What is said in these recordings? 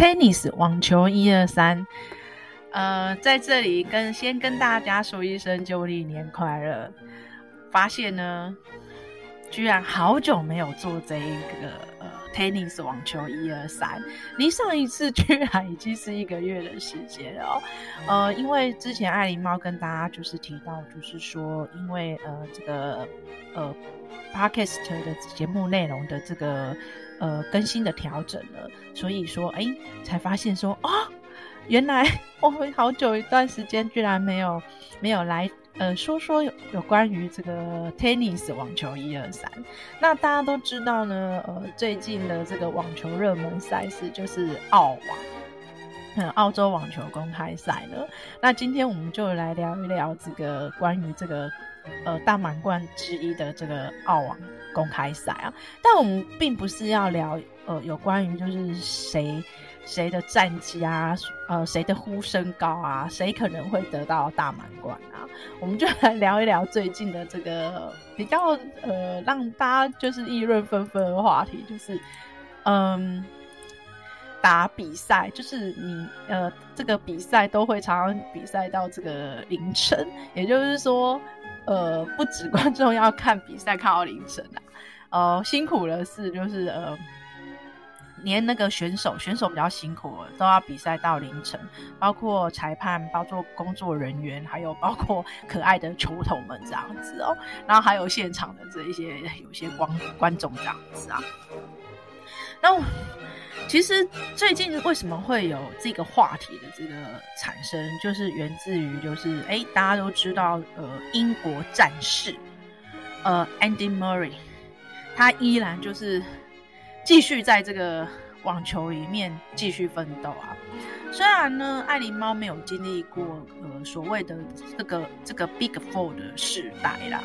Tennis 网球一二三，呃，在这里跟先跟大家说一声旧历年快乐。发现呢，居然好久没有做这一个呃 Tennis 网球一二三，离上一次居然已经是一个月的时间了。呃，因为之前爱琳猫跟大家就是提到，就是说因为呃这个呃 Podcast 的节目内容的这个。呃，更新的调整了，所以说，哎，才发现说，啊、哦，原来我们好久一段时间居然没有没有来，呃，说说有有关于这个 tennis 网球一二三。那大家都知道呢，呃，最近的这个网球热门赛事就是澳网，嗯，澳洲网球公开赛了。那今天我们就来聊一聊这个关于这个。呃，大满贯之一的这个澳网公开赛啊，但我们并不是要聊呃有关于就是谁谁的战绩啊，呃谁的呼声高啊，谁可能会得到大满贯啊，我们就来聊一聊最近的这个比较呃让大家就是议论纷纷的话题，就是嗯打比赛，就是你呃这个比赛都会常常比赛到这个凌晨，也就是说。呃，不止观众要看比赛看到凌晨啊，呃，辛苦的是就是呃，连那个选手选手比较辛苦了，都要比赛到凌晨，包括裁判、包括工作人员，还有包括可爱的球童们这样子哦，然后还有现场的这一些有些观观众这样子啊，那。其实最近为什么会有这个话题的这个产生，就是源自于就是哎，大家都知道呃，英国战士呃，Andy Murray，他依然就是继续在这个网球里面继续奋斗啊。虽然呢，爱琳猫没有经历过呃所谓的这个这个 Big Four 的时代啦，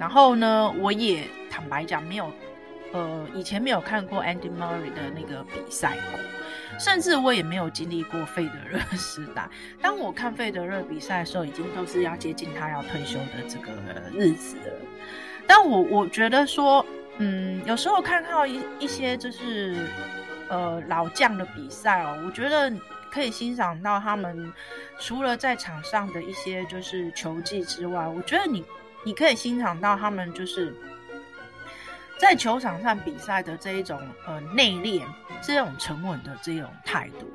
然后呢，我也坦白讲没有。呃，以前没有看过 Andy Murray 的那个比赛过，甚至我也没有经历过费德勒时代。当我看费德勒比赛的时候，已经都是要接近他要退休的这个日子了。但我我觉得说，嗯，有时候看到一一些就是呃老将的比赛哦，我觉得可以欣赏到他们除了在场上的一些就是球技之外，我觉得你你可以欣赏到他们就是。在球场上比赛的这一种呃内敛，这种沉稳的这种态度，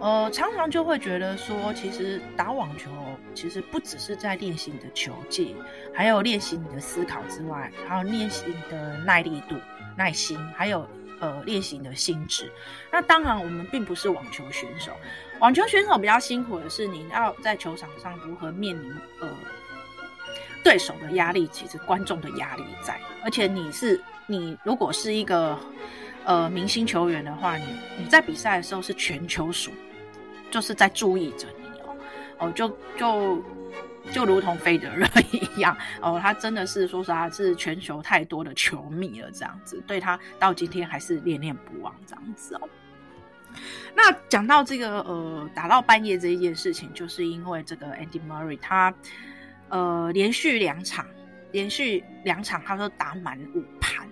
呃，常常就会觉得说，其实打网球其实不只是在练习你的球技，还有练习你的思考之外，还有练习你的耐力度、耐心，还有呃练习你的心智。那当然，我们并不是网球选手，网球选手比较辛苦的是，你要在球场上如何面临呃。对手的压力，其实观众的压力在，而且你是你如果是一个呃明星球员的话，你你在比赛的时候是全球数，就是在注意着你哦哦，就就就如同费德勒 一样哦，他真的是说实话是全球太多的球迷了，这样子对他到今天还是念念不忘这样子哦。那讲到这个呃打到半夜这一件事情，就是因为这个 Andy Murray 他。呃，连续两场，连续两场，他都打满五盘。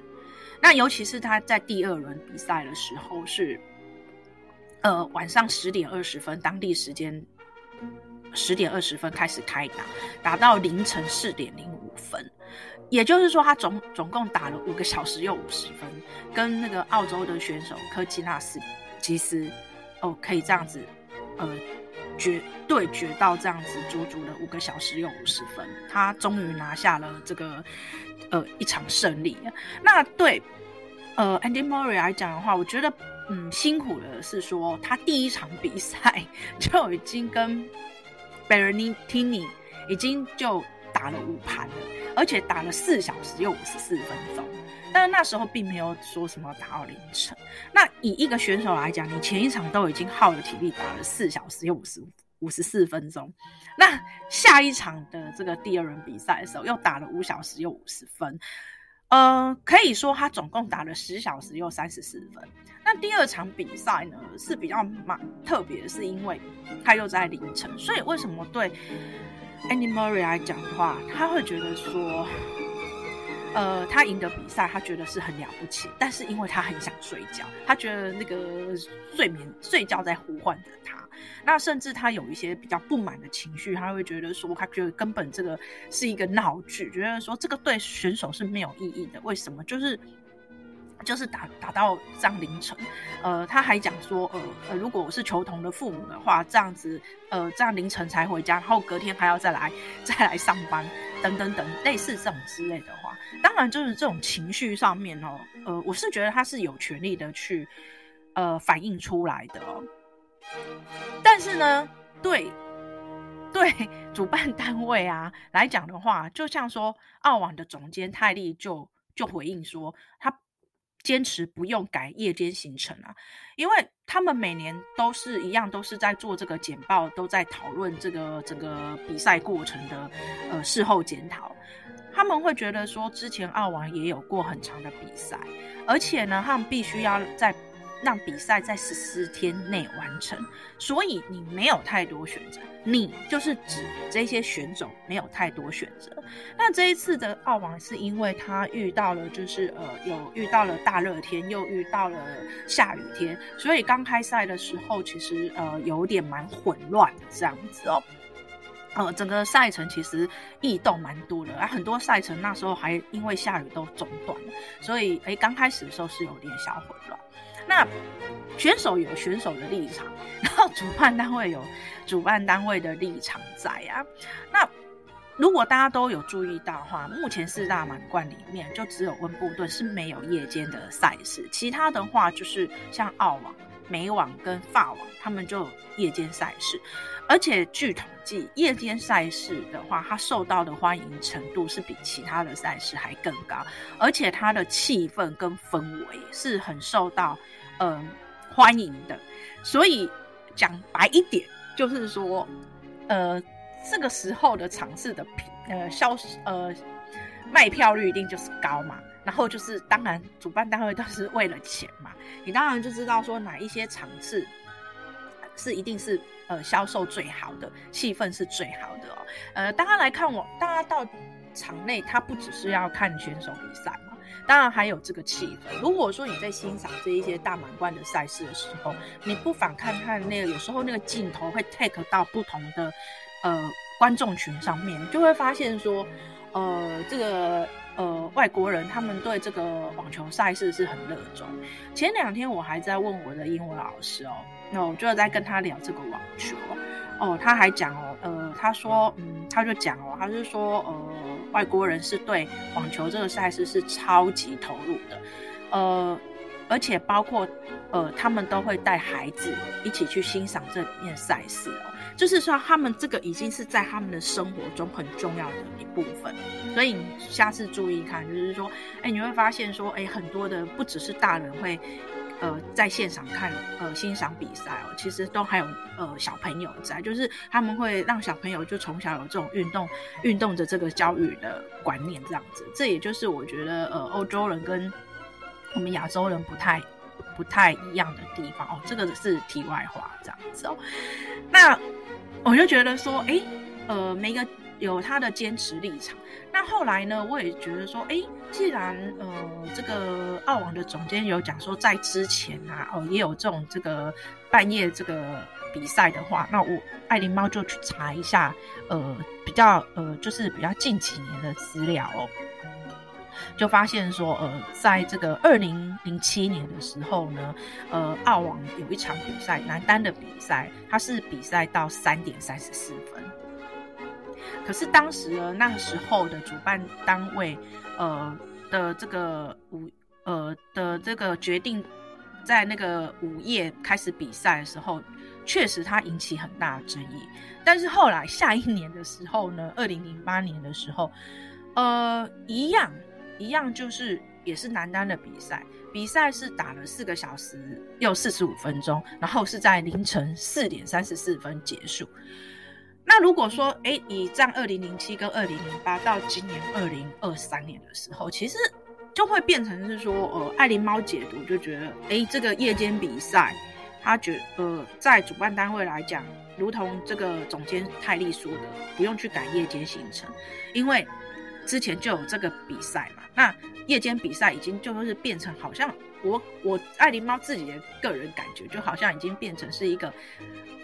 那尤其是他在第二轮比赛的时候是，呃，晚上十点二十分，当地时间十点二十分开始开打，打到凌晨四点零五分。也就是说，他总总共打了五个小时又五十分，跟那个澳洲的选手科基纳斯吉斯，哦，可以这样子，呃。决对决到这样子，足足的五个小时又五十分，他终于拿下了这个呃一场胜利。那对呃 Andy Murray 来讲的话，我觉得嗯辛苦的是说，他第一场比赛就已经跟 Berrettini 已经就打了五盘了，而且打了四小时又五十四分钟。但是那时候并没有说什么打到凌晨。那以一个选手来讲，你前一场都已经耗了体力打了四小时又五十五五十四分钟，那下一场的这个第二轮比赛的时候又打了五小时又五十分，呃，可以说他总共打了十小时又三十四分。那第二场比赛呢是比较蛮特别，是因为他又在凌晨，所以为什么对 Andy Murray 来讲的话，他会觉得说。呃，他赢得比赛，他觉得是很了不起，但是因为他很想睡觉，他觉得那个睡眠睡觉在呼唤着他。那甚至他有一些比较不满的情绪，他会觉得说，他觉得根本这个是一个闹剧，觉得说这个对选手是没有意义的。为什么？就是。就是打打到这样凌晨，呃，他还讲说，呃呃，如果我是球童的父母的话，这样子，呃，这样凌晨才回家，然后隔天还要再来再来上班，等等等，类似这种之类的话，当然就是这种情绪上面哦，呃，我是觉得他是有权利的去，呃，反映出来的。但是呢，对对主办单位啊来讲的话，就像说澳网的总监泰利就就回应说他。坚持不用改夜间行程啊，因为他们每年都是一样，都是在做这个简报，都在讨论这个整个比赛过程的呃事后检讨。他们会觉得说，之前澳网也有过很长的比赛，而且呢，他们必须要在。让比赛在十四天内完成，所以你没有太多选择。你就是指这些选手没有太多选择。那这一次的澳网是因为他遇到了，就是呃有遇到了大热天，又遇到了下雨天，所以刚开赛的时候其实呃有点蛮混乱的这样子哦。呃，整个赛程其实异动蛮多的，啊，很多赛程那时候还因为下雨都中断了，所以诶刚开始的时候是有点小混乱。那选手有选手的立场，然后主办单位有主办单位的立场在啊。那如果大家都有注意到的话，目前四大满贯里面就只有温布顿是没有夜间的赛事，其他的话就是像澳网、美网跟法网，他们就有夜间赛事。而且据统计，夜间赛事的话，它受到的欢迎程度是比其他的赛事还更高，而且它的气氛跟氛围是很受到。嗯、欢迎的，所以讲白一点，就是说，呃，这个时候的场次的呃销呃卖票率一定就是高嘛，然后就是当然主办单位都是为了钱嘛，你当然就知道说哪一些场次是一定是呃销售最好的，气氛是最好的哦，呃，大家来看我，大家到场内，他不只是要看选手比赛。当然还有这个气氛。如果说你在欣赏这一些大满贯的赛事的时候，你不妨看看那个，有时候那个镜头会 take 到不同的呃观众群上面，就会发现说，呃，这个外国人他们对这个网球赛事是很热衷。前两天我还在问我的英文老师哦，那我就在跟他聊这个网球哦，他还讲哦，呃，他说，嗯，他就讲哦，他是说，呃。外国人是对网球这个赛事是超级投入的，呃，而且包括呃，他们都会带孩子一起去欣赏这里面赛事哦，就是说他们这个已经是在他们的生活中很重要的一部分。所以你下次注意看，就是说，哎，你会发现说，哎，很多的不只是大人会。呃，在现场看呃欣赏比赛哦，其实都还有呃小朋友在，就是他们会让小朋友就从小有这种运动运动的这个教育的观念这样子，这也就是我觉得呃欧洲人跟我们亚洲人不太不太一样的地方哦，这个是题外话这样子哦。那我就觉得说，哎、呃，每个。有他的坚持立场。那后来呢，我也觉得说，哎，既然呃这个澳网的总监有讲说，在之前啊，哦也有这种这个半夜这个比赛的话，那我爱琳猫就去查一下，呃比较呃就是比较近几年的资料哦，就发现说，呃在这个二零零七年的时候呢，呃澳网有一场比赛，男单的比赛，它是比赛到三点三十四分。可是当时呢，那个时候的主办单位，呃的这个午呃的这个决定，在那个午夜开始比赛的时候，确实它引起很大的争议。但是后来下一年的时候呢，二零零八年的时候，呃，一样一样就是也是男单的比赛，比赛是打了四个小时又四十五分钟，然后是在凌晨四点三十四分结束。那如果说，哎、以战二零零七跟二零零八到今年二零二三年的时候，其实就会变成是说，呃，爱琳猫解读就觉得，哎、这个夜间比赛，他觉呃，在主办单位来讲，如同这个总监泰利说的，不用去改夜间行程，因为之前就有这个比赛嘛。那夜间比赛已经就是变成好像我我爱琳猫自己的个人感觉，就好像已经变成是一个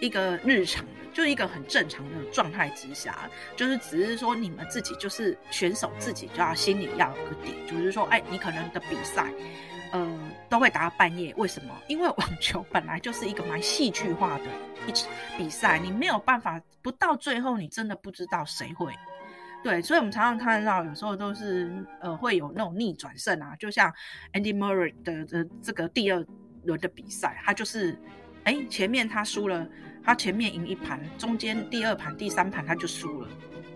一个日常的，就是一个很正常的状态之下，就是只是说你们自己就是选手自己就要心里要有个底，就是说，哎，你可能的比赛。呃，都会打到半夜，为什么？因为网球本来就是一个蛮戏剧化的一场比赛，你没有办法不到最后，你真的不知道谁会。对，所以我们常常看到，有时候都是呃会有那种逆转胜啊，就像 Andy Murray 的的这个第二轮的比赛，他就是哎前面他输了，他前面赢一盘，中间第二盘、第三盘他就输了，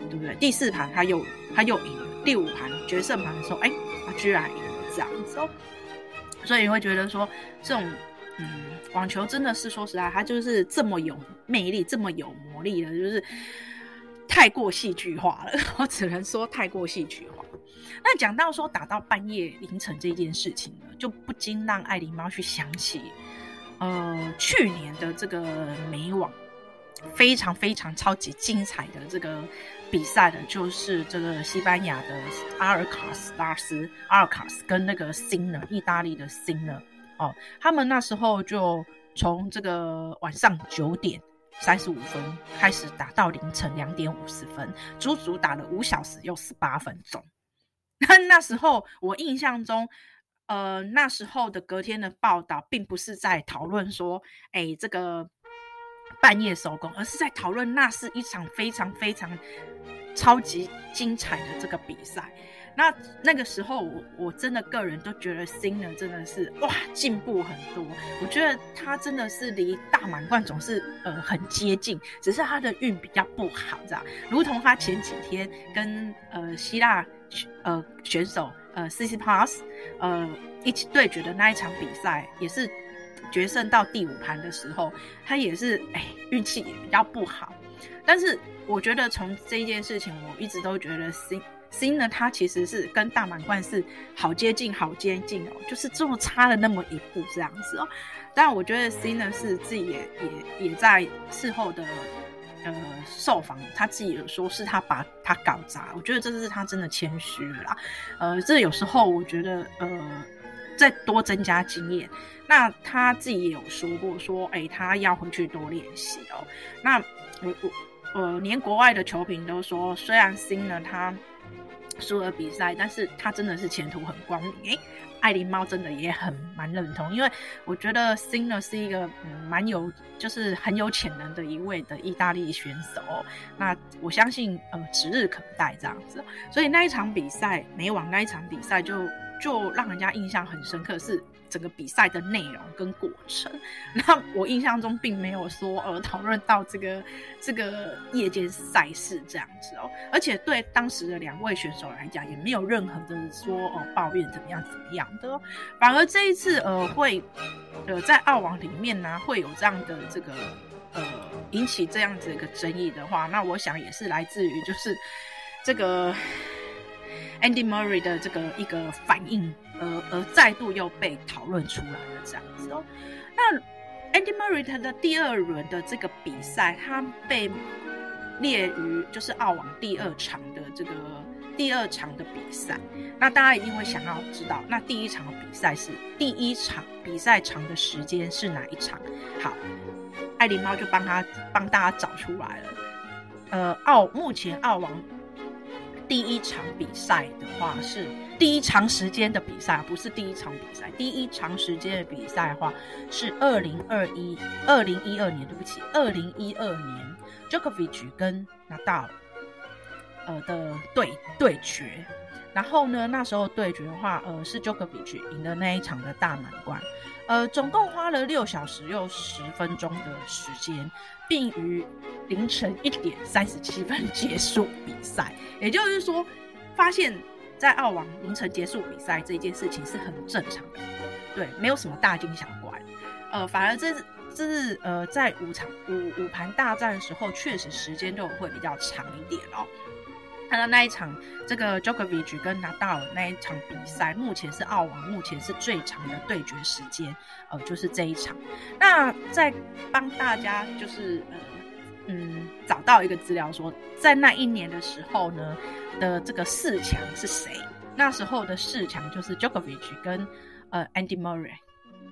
对不对？第四盘他又他又赢了，第五盘决胜盘的时候，哎，他居然赢了这样子哦。所以你会觉得说，这种嗯，网球真的是说实在，它就是这么有魅力，这么有魔力的，就是太过戏剧化了。我只能说太过戏剧化。那讲到说打到半夜凌晨这件事情呢，就不禁让爱琳猫去想起，呃，去年的这个美网非常非常超级精彩的这个。比赛的就是这个西班牙的阿尔卡斯拉斯，阿尔卡斯跟那个辛纳，意大利的辛纳哦，他们那时候就从这个晚上九点三十五分开始打到凌晨两点五十分，足足打了五小时又十八分钟。那那时候我印象中，呃，那时候的隔天的报道并不是在讨论说，哎，这个。半夜收工，而是在讨论那是一场非常非常超级精彩的这个比赛。那那个时候我，我真的个人都觉得新人真的是哇进步很多。我觉得他真的是离大满贯总是呃很接近，只是他的运比较不好，这样。如同他前几天跟呃希腊呃选手呃 Tsitsipas 呃一起对决的那一场比赛，也是。决胜到第五盘的时候，他也是哎运气也比较不好，但是我觉得从这件事情，我一直都觉得 C C 呢，他其实是跟大满贯是好接近，好接近哦，就是这么差了那么一步这样子哦。但我觉得 C 呢是自己也也也在事后的呃受访，他自己有说是他把他搞砸，我觉得这是他真的谦虚了啦。呃，这有时候我觉得呃。再多增加经验，那他自己也有说过，说，哎、他要回去多练习哦。那我我呃，连国外的球评都说，虽然 Sinner 他输了比赛，但是他真的是前途很光明。哎、欸，爱琳猫真的也很蛮认同，因为我觉得 Sina 是一个嗯蛮有，就是很有潜能的一位的意大利选手。那我相信呃指日可待这样子。所以那一场比赛，每晚那一场比赛就。就让人家印象很深刻是整个比赛的内容跟过程。那我印象中并没有说呃讨论到这个这个夜间赛事这样子哦，而且对当时的两位选手来讲也没有任何的说呃抱怨怎么样怎么样的，哦反而这一次呃会呃在澳网里面呢会有这样的这个呃引起这样子一个争议的话，那我想也是来自于就是这个。Andy Murray 的这个一个反应，而而再度又被讨论出来了这样子哦。那 Andy Murray 他的第二轮的这个比赛，他被列于就是澳网第二场的这个第二场的比赛。那大家一定会想要知道，那第一场的比赛是第一场比赛长的时间是哪一场？好，爱琳猫就帮他帮大家找出来了。呃，澳目前澳网。第一场比赛的话是第一长时间的比赛，不是第一场比赛。第一长时间的比赛的话是二零二一二零一二年，对不起，二零一二年，Jokovic 跟纳达尔呃的对对决。然后呢，那时候对决的话，呃，是 Jokovic 赢的那一场的大满贯。呃，总共花了六小时又十分钟的时间，并于凌晨一点三十七分结束比赛。也就是说，发现，在澳网凌晨结束比赛这件事情是很正常的，对，没有什么大惊小怪。呃，反而这是这是呃，在五场五五盘大战的时候，确实时间就会比较长一点哦。看到那一场，这个 Djokovic 跟纳达尔那一场比赛，目前是澳网目前是最长的对决时间，呃，就是这一场。那在帮大家就是呃嗯找到一个资料说，在那一年的时候呢的这个四强是谁？那时候的四强就是 Djokovic 跟呃 Andy Murray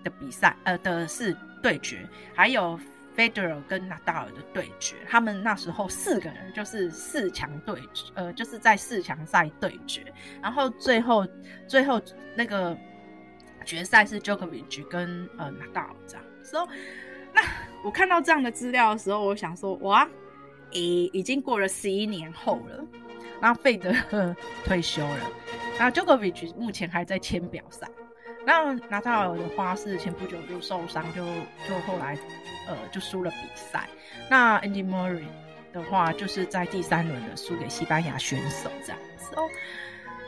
的比赛，呃的是对决，还有 Federer 跟纳达尔的对决。他们那时候四个人就是四强对决，呃，就是在四强赛对决。然后最后最后那个决赛是 Jokovic 跟呃纳达尔这样。所以那我看到这样的资料的时候，我想说哇，诶，已经过了十一年后了。那费德勒 退休了，那 Djokovic 目前还在签表赛。那纳达尔的话是前不久就受伤，就就后来呃就输了比赛。那 Andy Murray 的话就是在第三轮的输给西班牙选手这样子哦。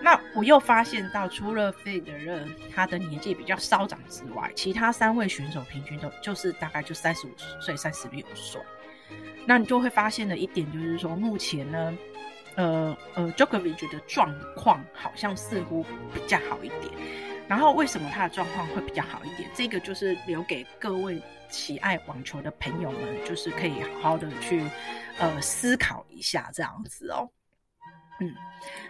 那我又发现到，除了费德勒他的年纪比较稍长之外，其他三位选手平均都就是大概就三十五岁、三十六岁。那你就会发现的一点就是说，目前呢。呃呃，Jokovic 的状况好像似乎比较好一点。然后为什么他的状况会比较好一点？这个就是留给各位喜爱网球的朋友们，就是可以好好的去呃思考一下这样子哦。嗯，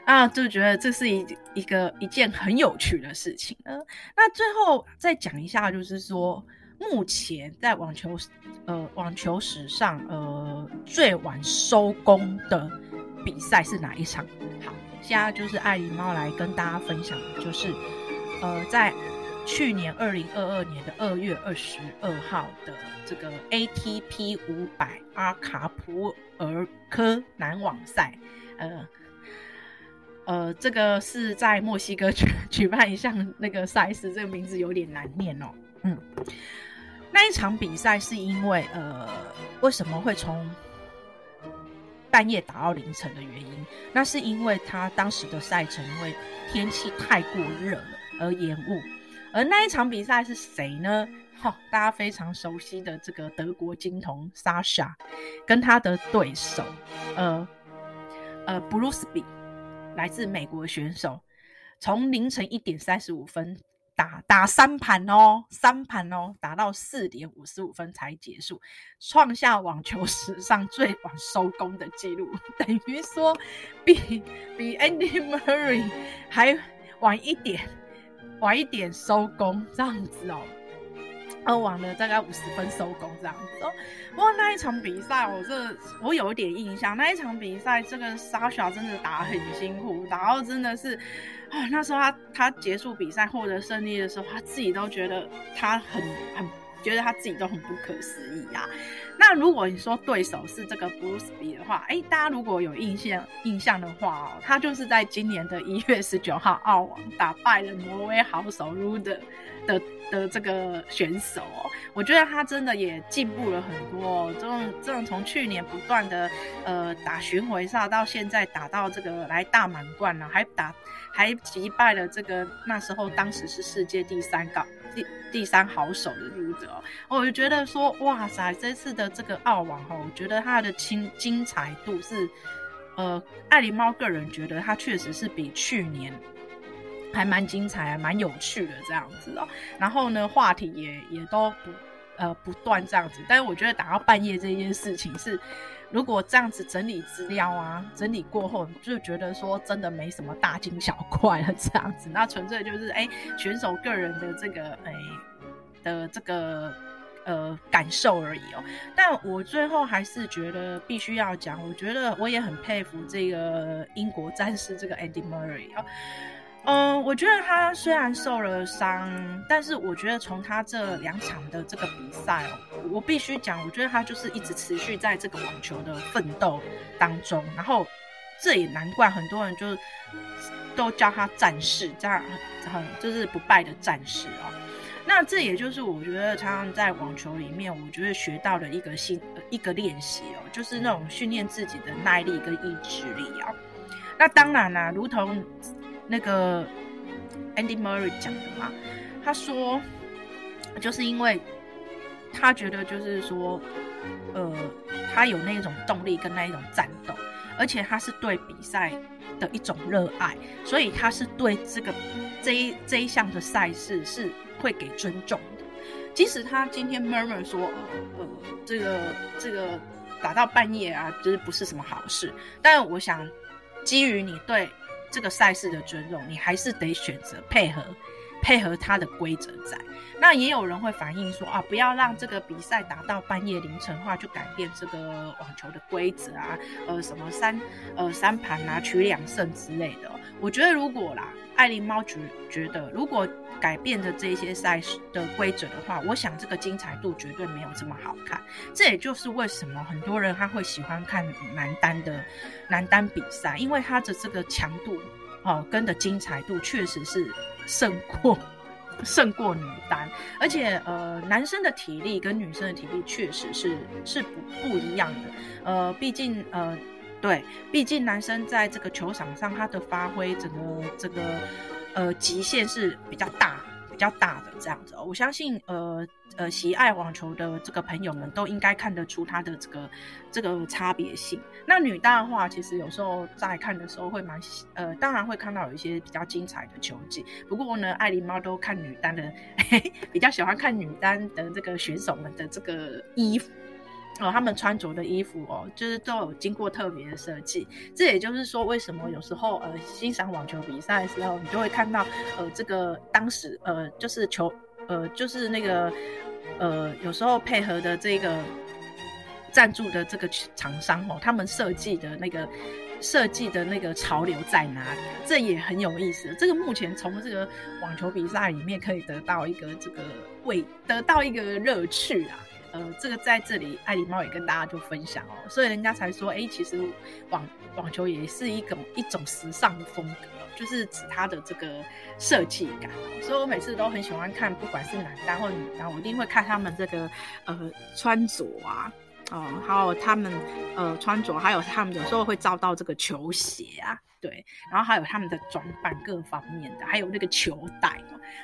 那就觉得这是一一个一件很有趣的事情呢。那最后再讲一下，就是说目前在网球呃网球史上呃最晚收工的。比赛是哪一场？好，现在就是爱狸猫来跟大家分享，就是呃，在去年二零二二年的二月二十二号的这个 ATP 五百阿卡普尔科男网赛，呃呃，这个是在墨西哥举 举办一项那个赛事，这个名字有点难念哦。嗯，那一场比赛是因为呃，为什么会从半夜打到凌晨的原因，那是因为他当时的赛程因为天气太过热了而延误。而那一场比赛是谁呢？哈，大家非常熟悉的这个德国金童 Sasha，跟他的对手，呃呃布鲁斯比，来自美国选手，从凌晨一点三十五分。打打三盘哦，三盘哦，打到四点五十五分才结束，创下网球史上最晚收工的记录，等于说比比 Andy Murray 还晚一点，晚一点收工这样子哦，呃，晚了大概五十分收工这样子哦。不过那一场比赛，我这我有一点印象，那一场比赛这个沙小真的打很辛苦，打到真的是。啊，那时候他他结束比赛获得胜利的时候，他自己都觉得他很很觉得他自己都很不可思议啊。那如果你说对手是这个 Bruce B 的话，哎，大家如果有印象印象的话哦，他就是在今年的一月十九号澳网打败了挪威好手 Ruud 的的，的这个选手哦。我觉得他真的也进步了很多哦，这种这种从去年不断的呃打巡回赛到现在打到这个来大满贯了，还打。还击败了这个那时候当时是世界第三高第第三好手的鲁德，我就觉得说哇塞，这次的这个澳网哈，我觉得它的精精彩度是，呃，爱狸猫个人觉得它确实是比去年还蛮精彩，还蛮有趣的这样子哦。然后呢，话题也也都不呃不断这样子，但是我觉得打到半夜这件事情是。如果这样子整理资料啊，整理过后就觉得说真的没什么大惊小怪了，这样子，那纯粹就是哎、选手个人的这个哎、的这个呃感受而已哦。但我最后还是觉得必须要讲，我觉得我也很佩服这个英国战士这个 Andy Murray 哦。嗯，我觉得他虽然受了伤，但是我觉得从他这两场的这个比赛哦，我必须讲，我觉得他就是一直持续在这个网球的奋斗当中，然后这也难怪很多人就都叫他战士，这样很就是不败的战士哦。那这也就是我觉得常常在网球里面，我觉得学到的一个新一个练习哦，就是那种训练自己的耐力跟意志力啊。那当然啦，如同。那个 Andy Murray 讲的嘛，他说，就是因为他觉得就是说，呃，他有那种动力跟那一种战斗，而且他是对比赛的一种热爱，所以他是对这个这一这一项的赛事是会给尊重的。即使他今天 murmur 说，呃，这个这个打到半夜啊，就是不是什么好事，但我想基于你对。这个赛事的尊重，你还是得选择配合。配合它的规则在，那也有人会反映说啊，不要让这个比赛打到半夜凌晨的话，就改变这个网球的规则啊，呃，什么三呃三盘啊，取两胜之类的。我觉得如果啦，爱琳猫觉觉得，如果改变的这些赛事的规则的话，我想这个精彩度绝对没有这么好看。这也就是为什么很多人他会喜欢看男单的男单比赛，因为他的这个强度哦跟的精彩度确实是。胜过胜过女单，而且呃，男生的体力跟女生的体力确实是是不不一样的。呃，毕竟呃，对，毕竟男生在这个球场上他的发挥，整个这个呃极限是比较大。比较大的这样子，我相信，呃呃，喜爱网球的这个朋友们都应该看得出它的这个这个差别性。那女单的话，其实有时候在看的时候会蛮，呃，当然会看到有一些比较精彩的球技。不过呢，爱琳猫都看女单的嘿嘿，比较喜欢看女单的这个选手们的这个衣服。哦，他们穿着的衣服哦，就是都有经过特别的设计。这也就是说，为什么有时候呃欣赏网球比赛的时候，你就会看到呃这个当时呃就是球呃就是那个呃有时候配合的这个赞助的这个厂商哦，他们设计的那个设计的那个潮流在哪里？这也很有意思。这个目前从这个网球比赛里面可以得到一个这个为得到一个乐趣啊。呃，这个在这里，爱琳猫也跟大家就分享哦，所以人家才说，哎，其实网网球也是一种一种时尚的风格，就是指它的这个设计感。所以我每次都很喜欢看，不管是男单或女单，我一定会看他们这个呃穿着啊，哦、呃，还有他们呃穿着，还有他们有时候会照到这个球鞋啊。对，然后还有他们的装扮各方面的，还有那个球带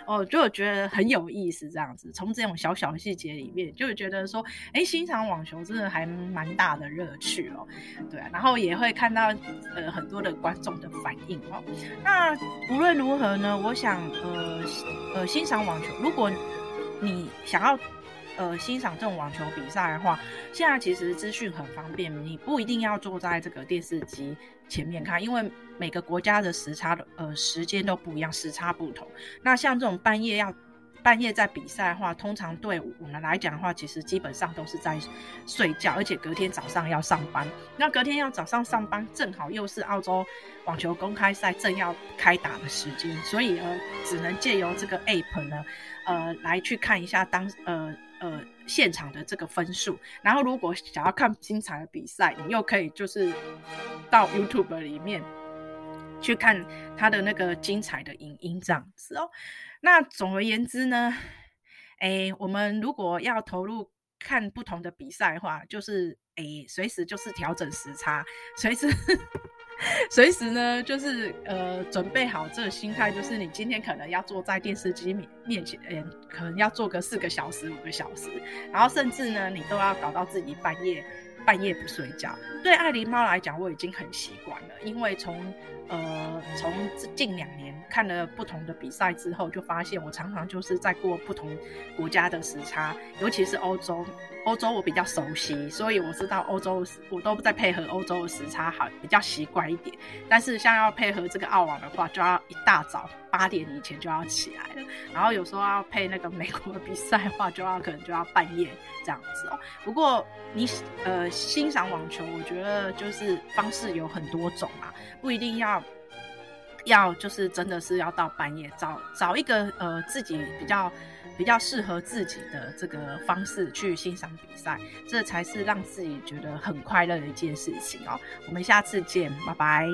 哦，就我觉得很有意思。这样子，从这种小小的细节里面，就会觉得说，哎，欣赏网球真的还蛮大的乐趣哦。对啊，然后也会看到呃很多的观众的反应哦。那无论如何呢，我想呃呃欣赏网球，如果你想要。呃，欣赏这种网球比赛的话，现在其实资讯很方便，你不一定要坐在这个电视机前面看，因为每个国家的时差的呃时间都不一样，时差不同。那像这种半夜要半夜在比赛的话，通常对我们来讲的话，其实基本上都是在睡觉，而且隔天早上要上班。那隔天要早上上班，正好又是澳洲网球公开赛正要开打的时间，所以呃，只能借由这个 app 呢，呃，来去看一下当呃。呃，现场的这个分数，然后如果想要看精彩的比赛，你又可以就是到 YouTube 里面去看他的那个精彩的影音这样子哦。那总而言之呢，诶，我们如果要投入看不同的比赛的话，就是诶，随时就是调整时差，随时。随时呢，就是呃，准备好这个心态，就是你今天可能要坐在电视机面面前，可能要坐个四个小时、五个小时，然后甚至呢，你都要搞到自己半夜半夜不睡觉。对爱狸猫来讲，我已经很习惯了，因为从呃从近两年看了不同的比赛之后，就发现我常常就是在过不同国家的时差，尤其是欧洲。欧洲我比较熟悉，所以我知道欧洲我都不在配合欧洲的时差，好比较习惯一点。但是像要配合这个澳网的话，就要一大早八点以前就要起来了。然后有时候要配那个美国的比赛的话，就要可能就要半夜这样子哦。不过你呃欣赏网球，我觉得就是方式有很多种啊，不一定要要就是真的是要到半夜，找找一个呃自己比较。比较适合自己的这个方式去欣赏比赛，这才是让自己觉得很快乐的一件事情哦。我们下次见，拜拜。